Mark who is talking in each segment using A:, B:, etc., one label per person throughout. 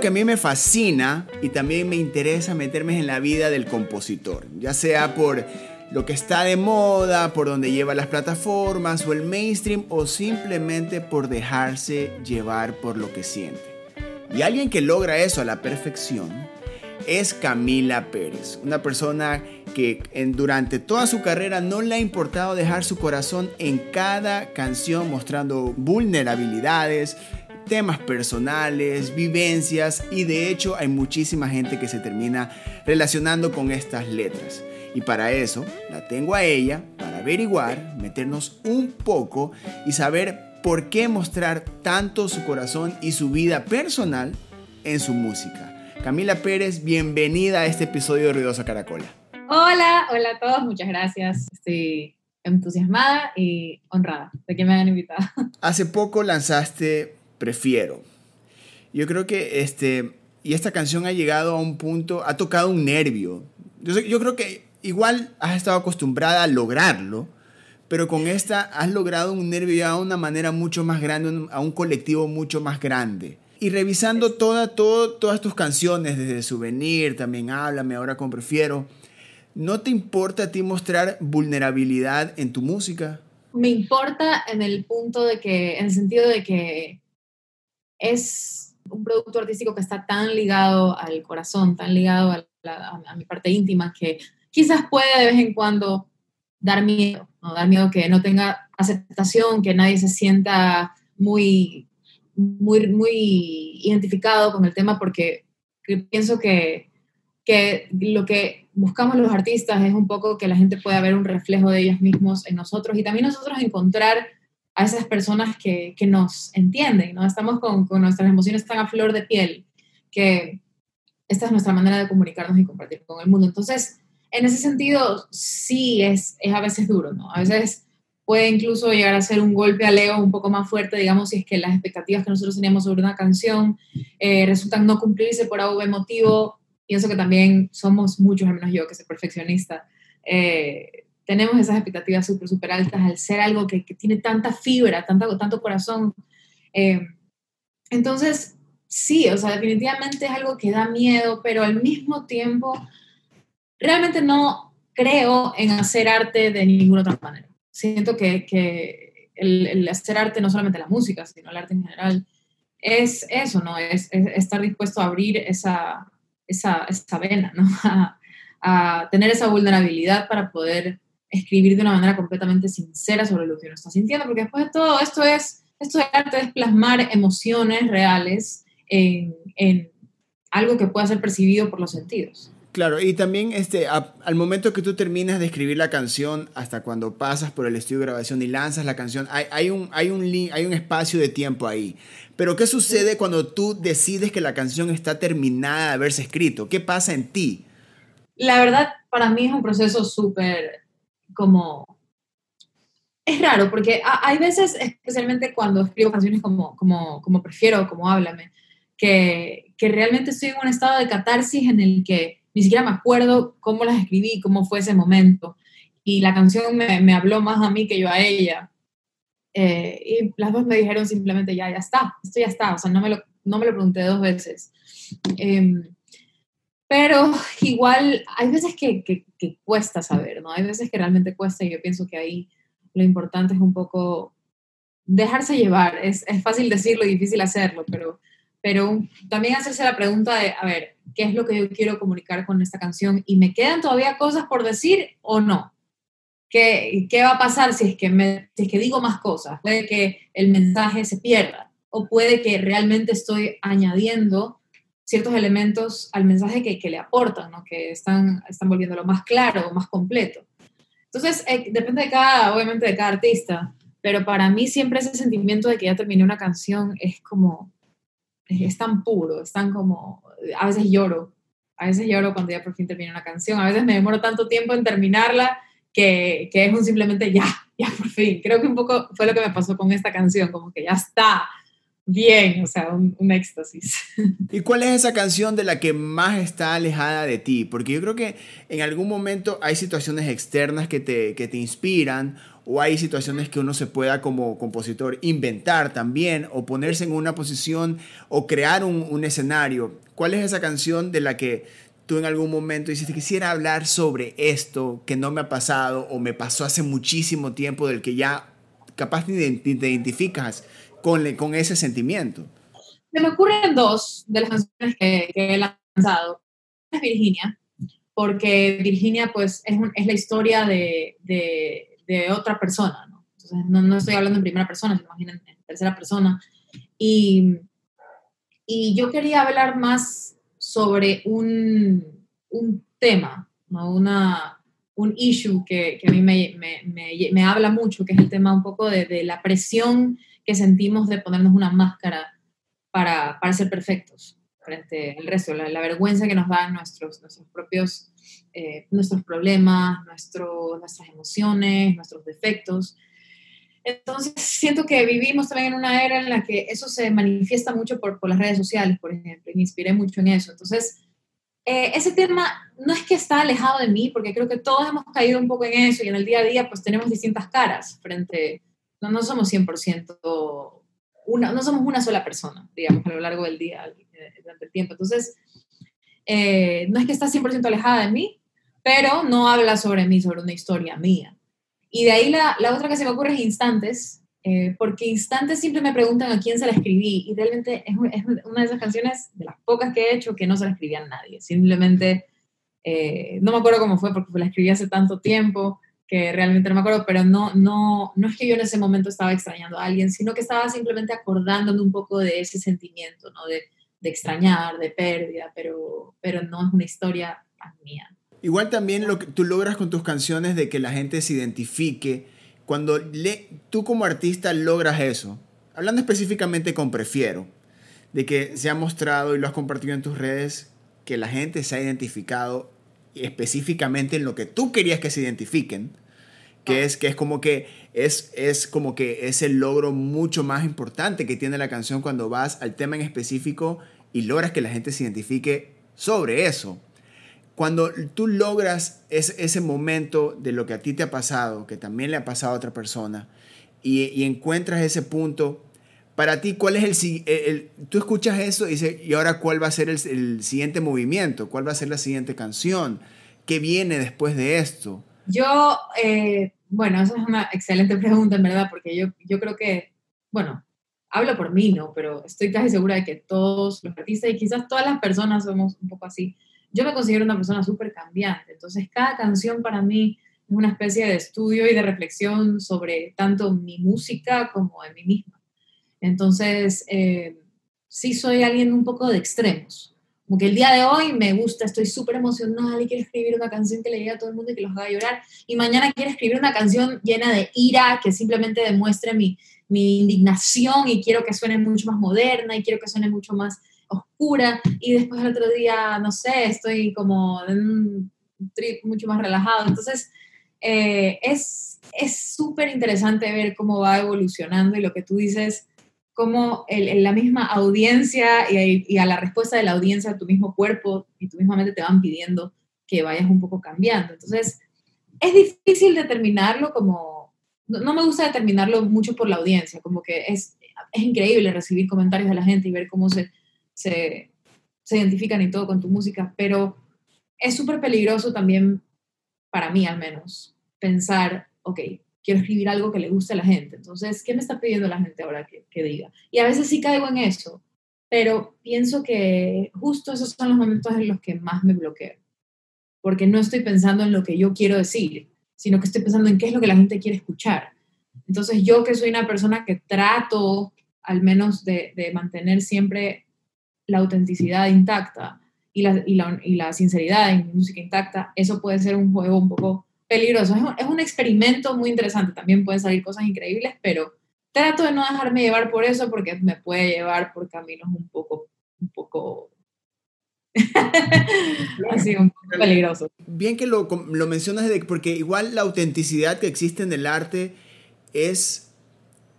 A: que a mí me fascina y también me interesa meterme en la vida del compositor, ya sea por lo que está de moda, por donde lleva las plataformas o el mainstream o simplemente por dejarse llevar por lo que siente. Y alguien que logra eso a la perfección es Camila Pérez, una persona que durante toda su carrera no le ha importado dejar su corazón en cada canción mostrando vulnerabilidades, temas personales, vivencias y de hecho hay muchísima gente que se termina relacionando con estas letras. Y para eso la tengo a ella, para averiguar, meternos un poco y saber por qué mostrar tanto su corazón y su vida personal en su música. Camila Pérez, bienvenida a este episodio de Ruidosa Caracola.
B: Hola, hola a todos, muchas gracias. Estoy entusiasmada y honrada de que me hayan invitado.
A: Hace poco lanzaste Prefiero. Yo creo que este, y esta canción ha llegado a un punto, ha tocado un nervio. Yo, yo creo que igual has estado acostumbrada a lograrlo, pero con esta has logrado un nervio ya de una manera mucho más grande, a un colectivo mucho más grande. Y revisando toda, todas tus canciones, desde Souvenir, también Háblame, ahora con Prefiero, ¿no te importa a ti mostrar vulnerabilidad en tu música?
B: Me importa en el punto de que, en el sentido de que es un producto artístico que está tan ligado al corazón, tan ligado a, mi parte íntima, que quizás puede de vez en cuando dar miedo, ¿no? dar miedo que no tenga aceptación, que nadie se sienta muy, muy, muy identificado con el tema, porque pienso que, que lo que buscamos los artistas es un poco que la gente pueda ver un reflejo de ellos mismos en nosotros y también nosotros encontrar a esas personas que, que nos entienden, ¿no? Estamos con, con, nuestras emociones tan a flor de piel que esta es nuestra manera de comunicarnos y compartir con el mundo. Entonces, en ese sentido, sí es, es a veces duro, ¿no? A veces puede incluso llegar a ser un golpe al ego un poco más fuerte, digamos, si es que las expectativas que nosotros teníamos sobre una canción eh, resultan no cumplirse por algún motivo. Pienso que también somos muchos, al menos yo, que soy perfeccionista, eh, tenemos esas expectativas súper, súper altas al ser algo que, que, tiene tanta fibra, tanto, tanto corazón. Eh, entonces, sí, o sea, definitivamente es algo que da miedo, pero al mismo tiempo realmente no creo en hacer arte de ninguna otra manera. Siento que, que el, el, hacer arte, no solamente la música, sino el arte en general, es eso, ¿no? Es, es estar dispuesto a abrir esa, esa, esa vena, ¿no? A, a, tener esa vulnerabilidad para poder escribir de una manera completamente sincera sobre lo que uno está sintiendo, porque después de todo, esto es, esto de arte es plasmar emociones reales en, en algo que pueda ser percibido por los sentidos.
A: Claro, y también este, a, al momento que tú terminas de escribir la canción, hasta cuando pasas por el estudio de grabación y lanzas la canción, hay, hay, un, hay, un, hay un espacio de tiempo ahí. Pero ¿qué sucede cuando tú decides que la canción está terminada de haberse escrito? ¿Qué pasa en ti?
B: La verdad, para mí es un proceso súper como... Es raro, porque hay veces, especialmente cuando escribo canciones como, como, como Prefiero, como Háblame, que, que realmente estoy en un estado de catarsis en el que ni siquiera me acuerdo cómo las escribí, cómo fue ese momento. Y la canción me, habló más a mí que yo a ella. Eh, y las dos me dijeron simplemente, ya, ya está, esto ya está. O sea, no me lo, no me lo pregunté dos veces. Eh, pero igual hay veces que, cuesta saber, ¿no? Hay veces que realmente cuesta y yo pienso que ahí lo importante es un poco dejarse llevar. Es, es fácil decirlo y difícil hacerlo, pero pero también hacerse la pregunta de, a ver, ¿qué es lo que yo quiero comunicar con esta canción? ¿Y me quedan todavía cosas por decir o no? ¿Qué, qué va a pasar si es, que si es que digo más cosas? Puede que el mensaje se pierda o puede que realmente estoy añadiendo ciertos elementos al mensaje que, que le aportan, ¿no? que están, están volviéndolo más claro, más completo. Entonces, eh, depende de cada, obviamente, de cada artista, pero para mí siempre ese sentimiento de que ya terminé una canción es como, es tan puro, es tan como, a veces lloro, a veces lloro cuando ya por fin termina una canción, a veces me demoro tanto tiempo en terminarla que, que, es un simplemente ya, ya por fin. Creo que un poco fue lo que me pasó con esta canción, como que ya está bien, o sea, un, un éxtasis.
A: ¿Y cuál es esa canción de la que más está alejada de ti? Porque yo creo que en algún momento hay situaciones externas que te, que te inspiran o hay situaciones que uno se pueda como compositor inventar también o ponerse en una posición o crear un, un escenario. ¿Cuál es esa canción de la que tú en algún momento dices, quisiera hablar sobre esto que no me ha pasado o me pasó hace muchísimo tiempo del que ya capaz te identificas con, con ese sentimiento?
B: Se me ocurren dos de las canciones que, que he lanzado. Es Virginia, porque Virginia pues es, es la historia de, de, de, otra persona, ¿no? Entonces no, no, estoy hablando en primera persona, se imaginan en tercera persona. Y, y yo quería hablar más sobre un, un tema, ¿no? Una, un issue que, que a mí me, me, me, me, habla mucho, que es el tema un poco de, de, la presión que sentimos de ponernos una máscara para, para ser perfectos frente al resto, la, la, vergüenza que nos dan nuestros, nuestros propios, eh, nuestros problemas, nuestro, nuestras emociones, nuestros defectos. Entonces, siento que vivimos también en una era en la que eso se manifiesta mucho por, por las redes sociales, por ejemplo, y me inspiré mucho en eso. Entonces, eh, ese tema no es que está alejado de mí, porque creo que todos hemos caído un poco en eso y en el día a día pues tenemos distintas caras frente, no, no somos 100%, una, no somos una sola persona, digamos, a lo largo del día, durante el tiempo. Entonces, eh, no es que está 100% alejada de mí, pero no habla sobre mí, sobre una historia mía. Y de ahí la, la otra que se me ocurre es Instantes, eh, porque Instantes siempre me preguntan a quién se la escribí y realmente es, es, una de esas canciones, de las pocas que he hecho, que no se la escribí a nadie. Simplemente, eh, no me acuerdo cómo fue porque la escribí hace tanto tiempo que realmente no me acuerdo, pero no, no, no es que yo en ese momento estaba extrañando a alguien, sino que estaba simplemente acordándome un poco de ese sentimiento, ¿no? De, de extrañar, de pérdida, pero, pero no es una historia mía.
A: Igual también lo que tú logras con tus canciones de que la gente se identifique. Cuando le, tú como artista logras eso, hablando específicamente con Prefiero, de que se ha mostrado y lo has compartido en tus redes, que la gente se ha identificado específicamente en lo que tú querías que se identifiquen, que es que es como que es, es como que es el logro mucho más importante que tiene la canción cuando vas al tema en específico y logras que la gente se identifique sobre eso. Cuando tú logras ese momento de lo que a ti te ha pasado, que también le ha pasado a otra persona, y, encuentras ese punto, para ti, ¿cuál es el, Tú escuchas eso y dices, ¿y ahora cuál va a ser el, siguiente movimiento? ¿Cuál va a ser la siguiente canción? ¿Qué viene después de esto?
B: Yo, eh, bueno, esa es una excelente pregunta, en verdad, porque yo, yo creo que, bueno, hablo por mí, ¿no? Pero estoy casi segura de que todos los artistas y quizás todas las personas somos un poco así yo me considero una persona súper cambiante, entonces cada canción para mí es una especie de estudio y de reflexión sobre tanto mi música como en mí misma. Entonces, eh, sí soy alguien un poco de extremos. Como que el día de hoy me gusta, estoy súper emocionada y quiero escribir una canción que le llegue a todo el mundo y que los haga llorar. Y mañana quiero escribir una canción llena de ira que simplemente demuestre mi, mi indignación y quiero que suene mucho más moderna y quiero que suene mucho más oscura y después el otro día, no sé, estoy como en un trip mucho más relajado. Entonces, eh, es súper interesante ver cómo va evolucionando y lo que tú dices, cómo el, la misma audiencia y, a la respuesta de la audiencia, tu mismo cuerpo y tu misma mente te van pidiendo que vayas un poco cambiando. Entonces, es difícil determinarlo como, no, no me gusta determinarlo mucho por la audiencia, como que es, es increíble recibir comentarios de la gente y ver cómo se se, se identifican y todo con tu música, pero es súper peligroso también, para mí al menos, pensar, ok, quiero escribir algo que le guste a la gente, entonces, ¿qué me está pidiendo la gente ahora que, diga? Y a veces sí caigo en eso, pero pienso que justo esos son los momentos en los que más me bloqueo, porque no estoy pensando en lo que yo quiero decir, sino que estoy pensando en qué es lo que la gente quiere escuchar. Entonces yo que soy una persona que trato al menos de, de mantener siempre la autenticidad intacta y la, y la, y la sinceridad en mi música intacta, eso puede ser un juego un poco peligroso. Es un, es un, experimento muy interesante, también pueden salir cosas increíbles, pero trato de no dejarme llevar por eso porque me puede llevar por caminos un poco, un poco Así, un poco peligroso.
A: Bien que lo, lo mencionas, porque igual la autenticidad que existe en el arte es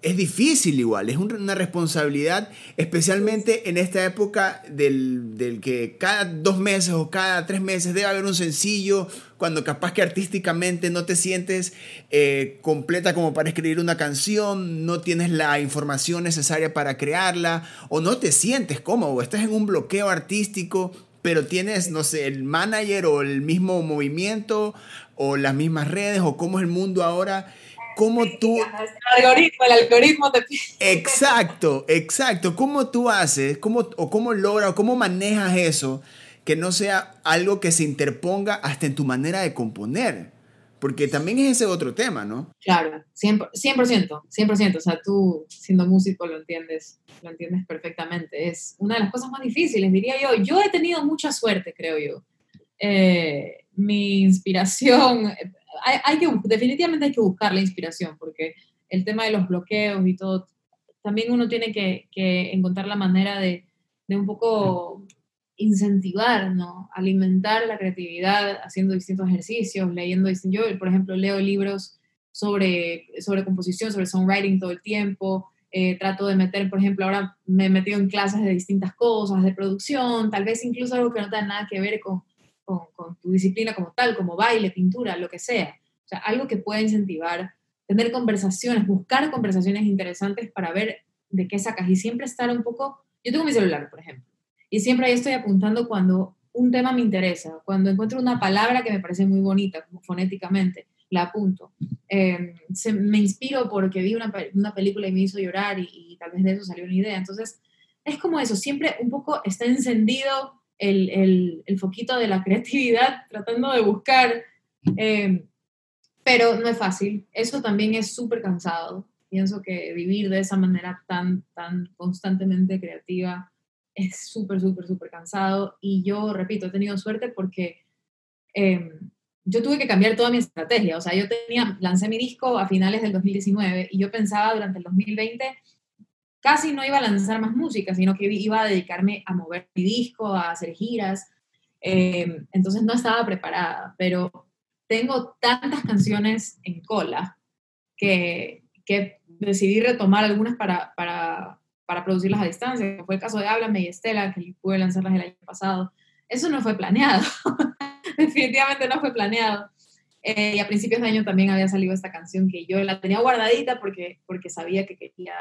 A: es difícil igual, es una responsabilidad, especialmente en esta época del, del, que cada dos meses o cada tres meses debe haber un sencillo cuando capaz que artísticamente no te sientes eh, completa como para escribir una canción, no tienes la información necesaria para crearla, o no te sientes cómodo, estás en un bloqueo artístico, pero tienes, no sé, el manager o el mismo movimiento o las mismas redes o cómo es el mundo ahora cómo tú...
B: El algoritmo, el algoritmo te
A: Exacto, exacto. ¿Cómo tú haces, cómo, o cómo logras, o cómo manejas eso que no sea algo que se interponga hasta en tu manera de componer? Porque también es ese otro tema, ¿no?
B: Claro, 100%, 100%, 100%. O sea, tú siendo músico lo entiendes, lo entiendes perfectamente. Es una de las cosas más difíciles, diría yo. Yo he tenido mucha suerte, creo yo. Eh, mi inspiración, hay, que, definitivamente hay que buscar la inspiración, porque el tema de los bloqueos y todo, también uno tiene que, encontrar la manera de, un poco incentivar, ¿no? Alimentar la creatividad haciendo distintos ejercicios, leyendo, yo por ejemplo leo libros sobre, sobre composición, sobre songwriting todo el tiempo, eh, trato de meter, por ejemplo, ahora me he metido en clases de distintas cosas, de producción, tal vez incluso algo que no tenga nada que ver con, con, tu disciplina como tal, como baile, pintura, lo que sea. O sea, algo que pueda incentivar, tener conversaciones, buscar conversaciones interesantes para ver de qué sacas y siempre estar un poco, yo tengo mi celular, por ejemplo, y siempre ahí estoy apuntando cuando un tema me interesa, cuando encuentro una palabra que me parece muy bonita, como fonéticamente, la apunto. Em, se, me inspiro porque vi una, una, película y me hizo llorar y, tal vez de eso salió una idea. Entonces, es como eso, siempre un poco está encendido el, el, foquito de la creatividad, tratando de buscar, eh, pero no es fácil. Eso también es súper cansado. Pienso que vivir de esa manera tan, tan constantemente creativa es súper, súper, súper cansado. Y yo, repito, he tenido suerte porque eh, yo tuve que cambiar toda mi estrategia. O sea, yo tenía, lancé mi disco a finales del 2019 y yo pensaba durante el 2020 casi no iba a lanzar más música, sino que iba a dedicarme a mover mi disco, a hacer giras. Eh, entonces no estaba preparada, pero tengo tantas canciones en cola que, que decidí retomar algunas para, para, para, producirlas a distancia. Fue el caso de Háblame y Estela, que pude lanzarlas el año pasado. Eso no fue planeado, definitivamente no fue planeado. Eh, y a principios de año también había salido esta canción que yo la tenía guardadita porque, porque sabía que quería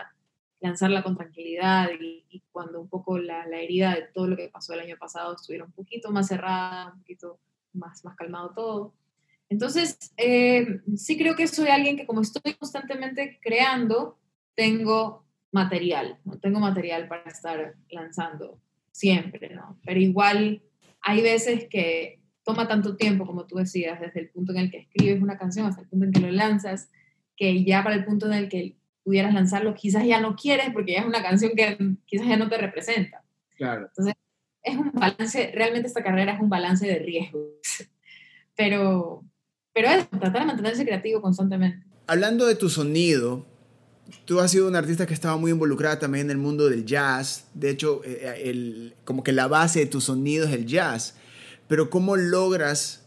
B: lanzarla con tranquilidad y, cuando un poco la, la, herida de todo lo que pasó el año pasado estuviera un poquito más cerrada, un poquito más, más calmado todo. Entonces, eh, sí creo que soy alguien que como estoy constantemente creando, tengo material, ¿no? Tengo material para estar lanzando siempre, ¿no? Pero igual hay veces que toma tanto tiempo, como tú decías, desde el punto en el que escribes una canción hasta el punto en que lo lanzas, que ya para el punto en el que pudieras lanzarlo, quizás ya no quieres porque ya es una canción que quizás ya no te representa.
A: Claro.
B: Entonces, es un balance, realmente esta carrera es un balance de riesgos. Pero, pero es tratar de mantenerse creativo constantemente.
A: Hablando de tu sonido, tú has sido una artista que estaba muy involucrada también en el mundo del jazz. De hecho, eh, eh, el, como que la base de tu sonido es el jazz. Pero ¿cómo logras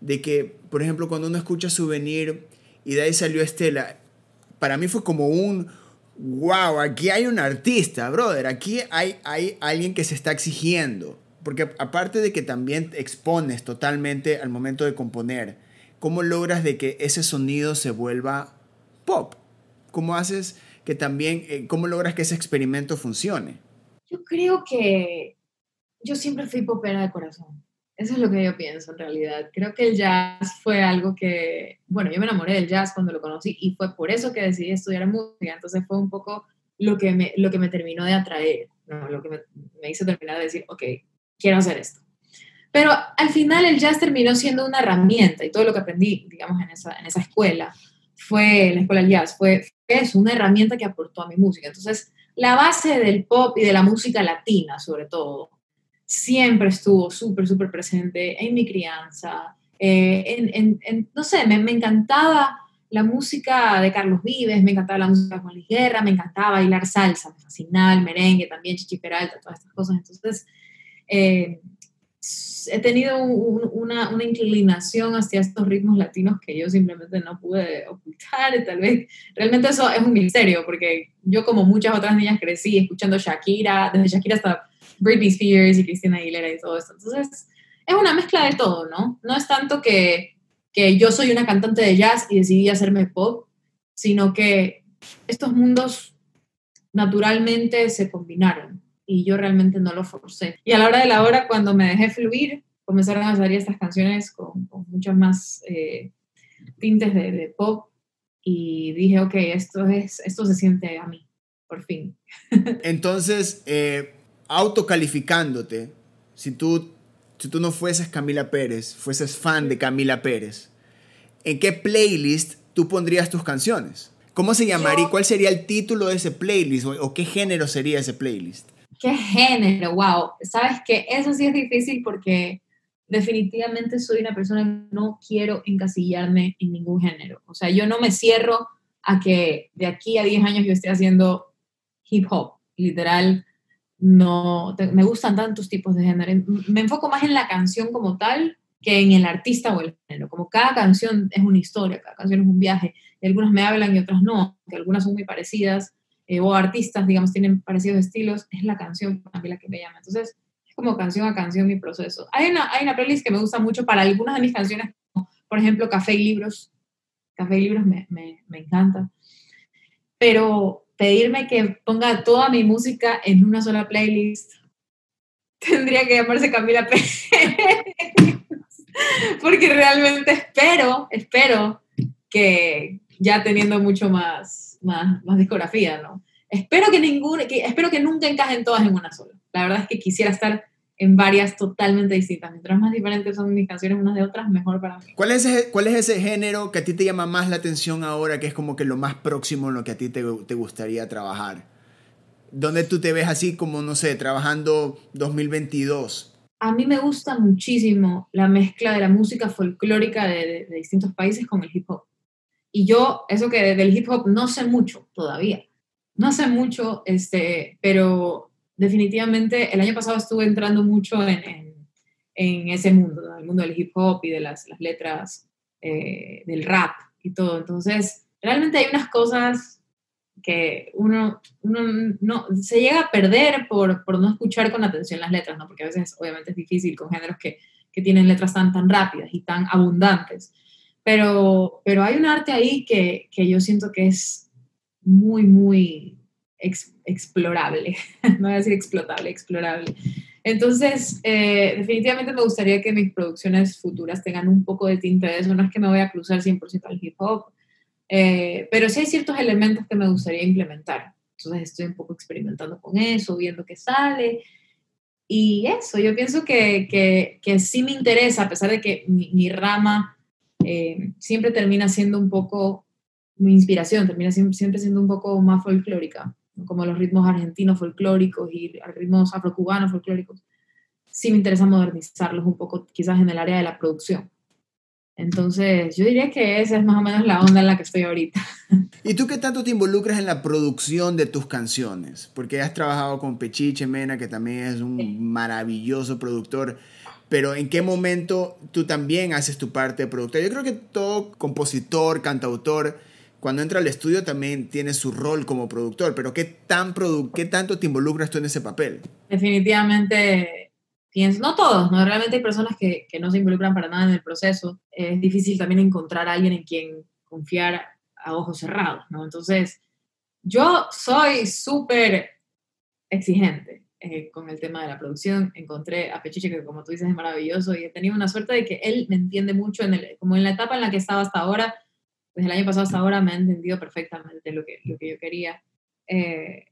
A: de que, por ejemplo, cuando uno escucha Souvenir y de ahí salió Estela, para mí fue como un, wow, aquí hay un artista, brother, aquí hay, hay alguien que se está exigiendo. Porque aparte de que también expones totalmente al momento de componer, ¿cómo logras de que ese sonido se vuelva pop? ¿Cómo haces que también, eh, cómo logras que ese experimento funcione?
B: Yo creo que yo siempre fui popera de corazón. Eso es lo que yo pienso en realidad. Creo que el jazz fue algo que, bueno, yo me enamoré del jazz cuando lo conocí y fue por eso que decidí estudiar música. Entonces fue un poco lo que me, lo que me terminó de atraer, ¿no? lo que me, me hizo terminar de decir, ok, quiero hacer esto. Pero al final el jazz terminó siendo una herramienta y todo lo que aprendí, digamos, en esa, en esa escuela, fue, la escuela del jazz, fue, es una herramienta que aportó a mi música. Entonces, la base del pop y de la música latina, sobre todo, siempre estuvo súper, súper presente en mi crianza. Eh, en, no sé, me, me, encantaba la música de Carlos Vives, me encantaba la música de Juan Luis Guerra, me encantaba bailar salsa, me fascinaba el merengue también, Chichi Peralta, todas estas cosas. Entonces, eh, he tenido una, inclinación hacia estos ritmos latinos que yo simplemente no pude ocultar, tal vez. Realmente eso es un misterio, porque yo como muchas otras niñas crecí escuchando Shakira, desde Shakira hasta Britney Spears y Christina Aguilera y todo esto. Entonces, es una mezcla de todo, ¿no? No es tanto que, que yo soy una cantante de jazz y decidí hacerme pop, sino que estos mundos naturalmente se combinaron y yo realmente no lo forcé. Y a la hora de la hora, cuando me dejé fluir, comenzaron a salir estas canciones con, con muchos más eh, tintes de, de, pop y dije, ok, esto, es, esto se siente a mí, por fin.
A: Entonces, eh, autocalificándote, si tú, si tú no fueses Camila Pérez, fueses fan de Camila Pérez, ¿en qué playlist tú pondrías tus canciones? ¿Cómo se llamaría? ¿Cuál sería el título de ese playlist? ¿O, o qué género sería ese playlist?
B: ¿Qué género? Wow. Sabes que eso sí es difícil porque definitivamente soy una persona que no quiero encasillarme en ningún género. O sea, yo no me cierro a que de aquí a 10 años yo esté haciendo hip hop. Literal, no, me gustan tantos tipos de género. Me enfoco más en la canción como tal que en el artista o el género. Como cada canción es una historia, cada canción es un viaje. Y algunas me hablan y otras no, que algunas son muy parecidas, eh, o artistas, digamos, tienen parecidos estilos, es la canción a mí la que me llama. Entonces, es como canción a canción mi proceso. Hay una, hay una playlist que me gusta mucho para algunas de mis canciones, como por ejemplo Café y Libros. Café y Libros me, me, me encanta. Pero pedirme que ponga toda mi música en una sola playlist, tendría que llamarse Camila Pérez. Porque realmente espero, espero que ya teniendo mucho más, más, más discografía, ¿no? Espero que, ninguna, que, espero que nunca encajen todas en una sola. La verdad es que quisiera estar en varias totalmente distintas. Mientras más diferentes son mis canciones unas de otras, mejor para mí.
A: ¿Cuál es, ese, ¿Cuál es ese género que a ti te llama más la atención ahora, que es como que lo más próximo en lo que a ti te, te gustaría trabajar? ¿Dónde tú te ves así como, no sé, trabajando 2022?
B: A mí me gusta muchísimo la mezcla de la música folclórica de, de, de distintos países con el hip hop. Y yo, eso que del hip hop no sé mucho todavía. No sé mucho, este, pero definitivamente el año pasado estuve entrando mucho en, en, ese mundo, ¿no? el mundo del hip hop y de las, las letras, eh, del rap y todo. Entonces, realmente hay unas cosas que uno, uno no, se llega a perder por, por, no escuchar con atención las letras, ¿no? porque a veces obviamente es difícil con géneros que, que tienen letras tan, tan rápidas y tan abundantes. Pero, pero hay un arte ahí que, que yo siento que es muy, muy ex, explorable, no voy a decir explotable, explorable. Entonces, eh, definitivamente me gustaría que mis producciones futuras tengan un poco de tinte de eso, no es que me voy a cruzar 100% al hip hop, eh, pero sí hay ciertos elementos que me gustaría implementar. Entonces estoy un poco experimentando con eso, viendo qué sale. Y eso, yo pienso que, que, que sí me interesa, a pesar de que mi rama eh, siempre termina siendo un poco mi inspiración, termina siempre siendo un poco más folclórica, como los ritmos argentinos folclóricos y ritmos afrocubanos folclóricos. Sí me interesa modernizarlos un poco, quizás en el área de la producción. Entonces, yo diría que esa es más o menos la onda en la que estoy ahorita.
A: ¿Y tú qué tanto te involucras en la producción de tus canciones? Porque has trabajado con Pechiche Mena, que también es un maravilloso productor. Pero ¿en qué momento tú también haces tu parte de productor? Yo creo que todo compositor, cantautor, cuando entra al estudio también tiene su rol como productor. Pero ¿qué, tan produ ¿qué tanto te involucras tú en ese papel?
B: Definitivamente pienso, no todos, ¿no? realmente hay personas que, que, no se involucran para nada en el proceso. Es difícil también encontrar a alguien en quien confiar a ojos cerrados, ¿no? Entonces, yo soy súper exigente eh, con el tema de la producción. Encontré a Pechiche, que como tú dices es maravilloso, y he tenido una suerte de que él me entiende mucho, en el, como en la etapa en la que estaba hasta ahora, desde el año pasado hasta ahora, me ha entendido perfectamente lo que, lo que yo quería. Eh,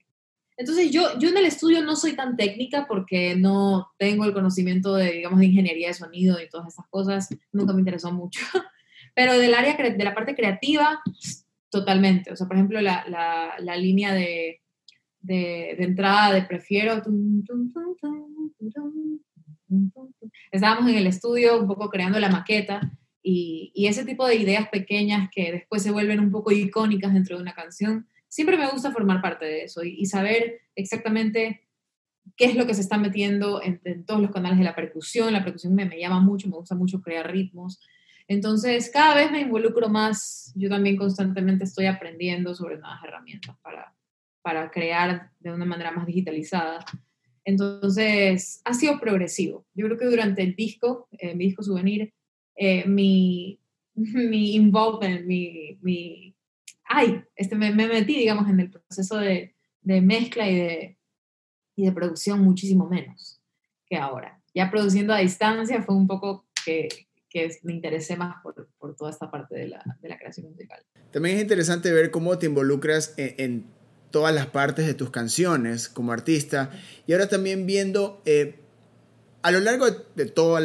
B: entonces yo, yo en el estudio no soy tan técnica porque no tengo el conocimiento de, digamos, de ingeniería de sonido y todas esas cosas, nunca me interesó mucho, pero del área, de la parte creativa, totalmente. O sea, por ejemplo, la, la, la línea de, de, entrada de prefiero... Estábamos en el estudio un poco creando la maqueta y, y ese tipo de ideas pequeñas que después se vuelven un poco icónicas dentro de una canción, siempre me gusta formar parte de eso y, saber exactamente qué es lo que se está metiendo en, en, todos los canales de la percusión. La percusión me, me llama mucho, me gusta mucho crear ritmos. Entonces, cada vez me involucro más. Yo también constantemente estoy aprendiendo sobre nuevas herramientas para, para crear de una manera más digitalizada. Entonces, ha sido progresivo. Yo creo que durante el disco, eh, mi disco souvenir, eh, mi, mi involvement, mi, mi ay, este, me, me, metí, digamos, en el proceso de, de mezcla y de, y de producción muchísimo menos que ahora. Ya produciendo a distancia fue un poco que, que me interesé más por, por toda esta parte de la, de la, creación musical.
A: También es interesante ver cómo te involucras en, en, todas las partes de tus canciones como artista y ahora también viendo eh, a lo largo de todo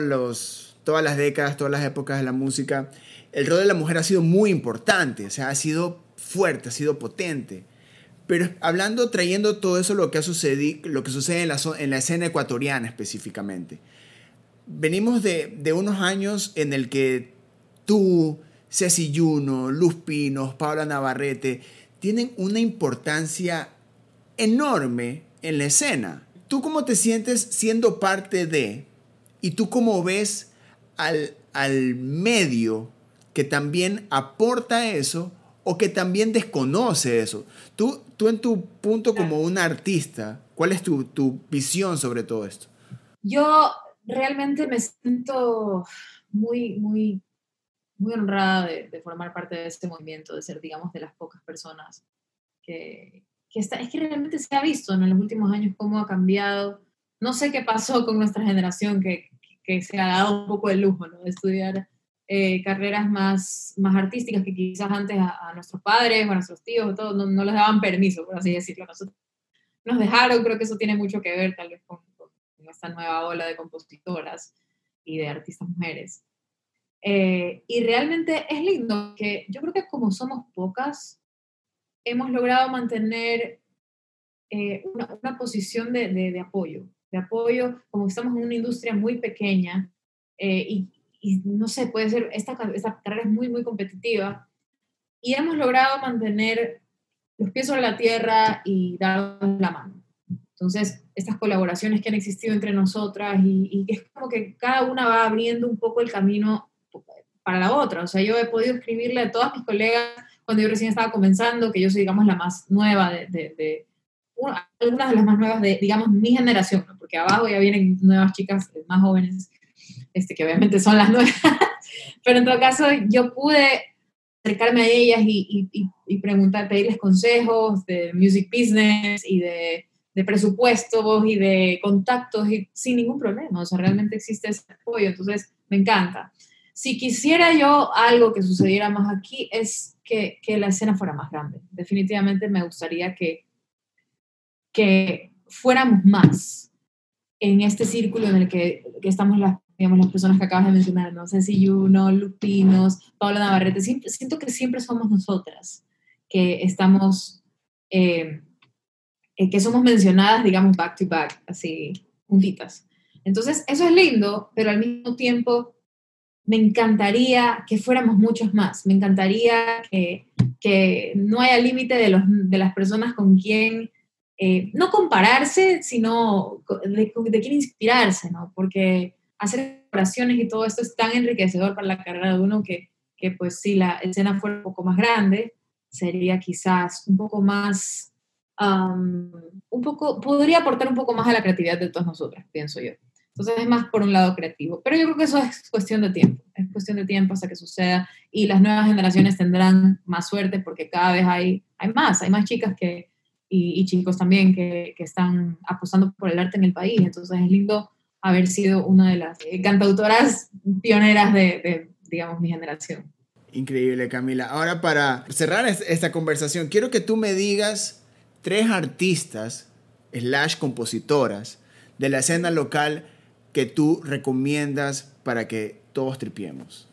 A: los, todas las décadas, todas las épocas de la música, el rol de la mujer ha sido muy importante, o sea, ha sido fuerte, ha sido potente. Pero hablando, trayendo todo eso, lo que, ha lo que sucede en la, en la escena ecuatoriana específicamente. Venimos de, de unos años en el que tú, Ceci Juno, Luz Pinos, Paula Navarrete, tienen una importancia enorme en la escena. ¿Tú cómo te sientes siendo parte de, y tú cómo ves al, al medio que también aporta eso o que también desconoce eso? Tú, tú en tu punto como un artista, ¿cuál es tu, tu visión sobre todo esto?
B: Yo realmente me siento muy, muy, muy honrada de, de, formar parte de este movimiento, de ser, digamos, de las pocas personas que, que está, es que realmente se ha visto en los últimos años cómo ha cambiado. No sé qué pasó con nuestra generación que, que se ha dado un poco de lujo, ¿no? De estudiar eh, carreras más, más artísticas que quizás antes a, a, nuestros padres o a nuestros tíos todo, no, no les daban permiso, por así decirlo. Nosotros nos dejaron, creo que eso tiene mucho que ver tal vez con, con esta nueva ola de compositoras y de artistas mujeres. Eh, y realmente es lindo que yo creo que como somos pocas, hemos logrado mantener eh, una, una, posición de, de, de, apoyo, de apoyo, como estamos en una industria muy pequeña eh, y, y, no sé, puede ser, esta, esta carrera es muy, muy competitiva y hemos logrado mantener los pies sobre la tierra y dar la mano. Entonces, estas colaboraciones que han existido entre nosotras y, y es como que cada una va abriendo un poco el camino para la otra. O sea, yo he podido escribirle a todas mis colegas cuando yo recién estaba comenzando, que yo soy, digamos, la más nueva de, de, de una, algunas de las más nuevas de, digamos, mi generación, ¿no? porque abajo ya vienen nuevas chicas más jóvenes, este, que obviamente son las nuevas, pero en todo caso yo pude acercarme a ellas y, y, y preguntar, pedirles consejos de music business y de, de presupuestos y de contactos y sin ningún problema, o sea, realmente existe ese apoyo, entonces me encanta. Si quisiera yo algo que sucediera más aquí es que, que la escena fuera más grande. Definitivamente me gustaría que, que fuéramos más en este círculo en el que, que estamos las, digamos, las personas que acabas de mencionar, no sé si Juno, Lupinos, Paula Navarrete, siento que siempre somos nosotras, que estamos, eh, que somos mencionadas, digamos, back to back, así, juntitas. Entonces, eso es lindo, pero al mismo tiempo me encantaría que fuéramos muchos más, me encantaría que, que no haya límite de, de las personas con quien, eh, no compararse, sino de, de quién inspirarse, ¿no? Porque hacer oraciones y todo esto es tan enriquecedor para la carrera de uno que, que pues si la escena fuera un poco más grande, sería quizás un poco más, un poco, podría aportar un poco más a la creatividad de todas nosotras, pienso yo. Entonces es más por un lado creativo. Pero yo creo que eso es cuestión de tiempo, es cuestión de tiempo hasta que suceda y las nuevas generaciones tendrán más suerte porque cada vez hay, hay más, hay más chicas que, y, y chicos también que, que, están apostando por el arte en el país. Entonces es lindo haber sido una de las cantautoras pioneras de, de digamos, mi generación.
A: Increíble, Camila. Ahora para cerrar esta conversación, quiero que tú me digas tres artistas, slash compositoras, de la escena local que tú recomiendas para que todos tripiemos?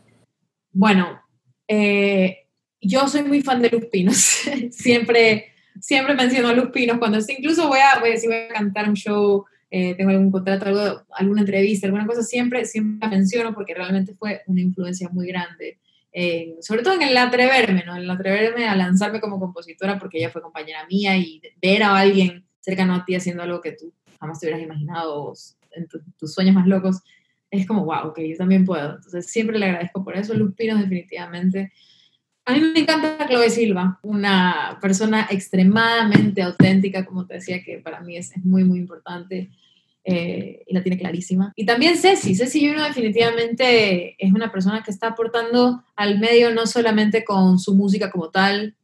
B: Bueno, eh, yo soy muy fan de Luz Pinos. siempre, siempre menciono a Luz Pinos cuando incluso voy a, voy a, si voy a cantar un show, eh, tengo algún contrato, algo, alguna entrevista, alguna cosa, siempre, siempre la menciono porque realmente fue una influencia muy grande. Eh, sobre todo en el atreverme, ¿no? En el atreverme a lanzarme como compositora porque ella fue compañera mía y ver a alguien cercano a ti haciendo algo que tú jamás te hubieras imaginado en tu, tus sueños más locos, es como, wow, ok, yo también puedo. Entonces siempre le agradezco por eso. Luz definitivamente. A mí me encanta Chloe Silva, una persona extremadamente auténtica, como te decía, que para mí es, muy, muy importante. Eh, y la tiene clarísima. Y también Ceci, Ceci Juno definitivamente es una persona que está aportando al medio no solamente con su música como tal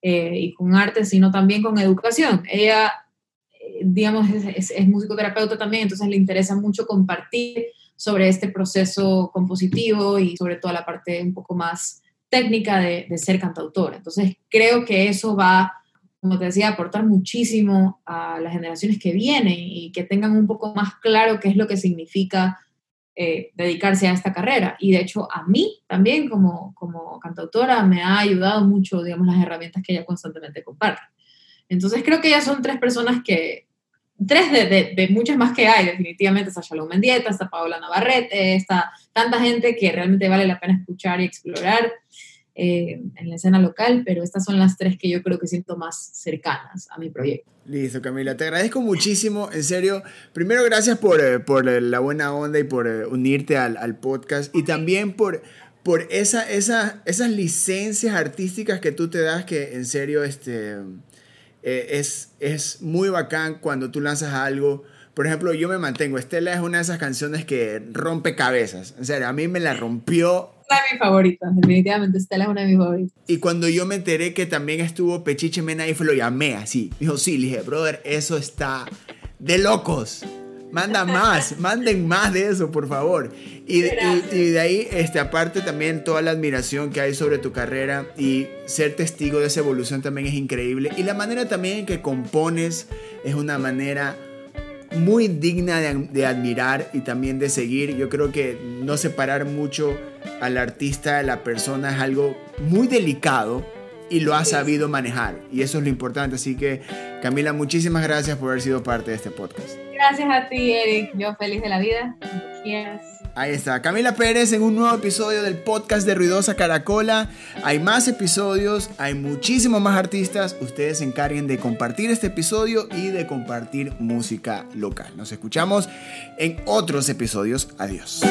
B: eh, y con arte, sino también con educación. Ella, digamos, es, es, musicoterapeuta también, entonces le interesa mucho compartir sobre este proceso compositivo y sobre toda la parte un poco más técnica de, de ser cantautor. Entonces creo que eso va como te decía, aportar muchísimo a las generaciones que vienen y que tengan un poco más claro qué es lo que significa eh, dedicarse a esta carrera. Y de hecho, a mí también como, como cantautora me ha ayudado mucho, digamos, las herramientas que ella constantemente comparte. Entonces creo que ellas son tres personas que, tres de, de, muchas más que hay, definitivamente, está Shalom Mendieta, está Paola Navarrete, está tanta gente que realmente vale la pena escuchar y explorar. Eh, en la escena local, pero estas son las tres que yo creo que siento más cercanas a mi proyecto.
A: Listo, Camila, te agradezco muchísimo, en serio. Primero, gracias por, eh, por la buena onda y por eh, unirte al, al, podcast y también por, por esa, esa, esas licencias artísticas que tú te das, que en serio este, es, es muy bacán cuando tú lanzas algo. Por ejemplo, yo me mantengo. Estela es una de esas canciones que rompe cabezas. En serio, a mí me la rompió
B: una de mis favoritas, definitivamente Estela es una de mis favoritas.
A: Y cuando yo me enteré que también estuvo Pechiche Mena ahí, fue lo llamé así. Dijo, sí, le dije, brother, eso está de locos. Manda más, manden más de eso, por favor. Y, y, de ahí, este, aparte también toda la admiración que hay sobre tu carrera y ser testigo de esa evolución también es increíble. Y la manera también en que compones es una manera muy digna de, admirar y también de seguir. Yo creo que no separar mucho al artista de la persona es algo muy delicado y lo ha sabido manejar. Y eso es lo importante. Así que, Camila, muchísimas gracias por haber sido parte de este podcast.
B: Gracias a ti, Eric. Yo feliz de la vida. quieras.
A: Ahí está, Camila Pérez en un nuevo episodio del podcast de Ruidosa Caracola. Hay más episodios, hay muchísimos más artistas. Ustedes se encarguen de compartir este episodio y de compartir música local. Nos escuchamos en otros episodios. Adiós.